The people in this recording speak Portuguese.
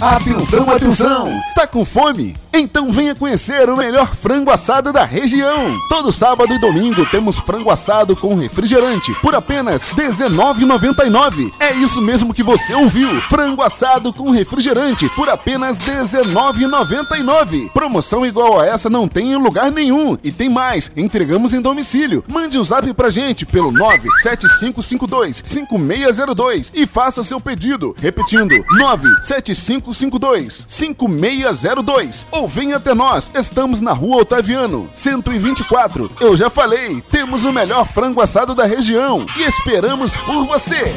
Atenção, atenção! Tá com fome? Então venha conhecer o melhor frango assado da região. Todo sábado e domingo temos frango assado com refrigerante por apenas R$19,99. É isso mesmo que você ouviu. Frango assado com refrigerante por apenas R$19,99. Promoção igual a essa não tem em lugar nenhum. E tem mais, entregamos em domicílio. Mande um zap pra gente pelo 97552-5602 e faça seu pedido. Repetindo, 97552-5602 ou venha até nós. Estamos na Rua Otaviano, 124. Eu já falei, temos o melhor frango assado da região e esperamos por você.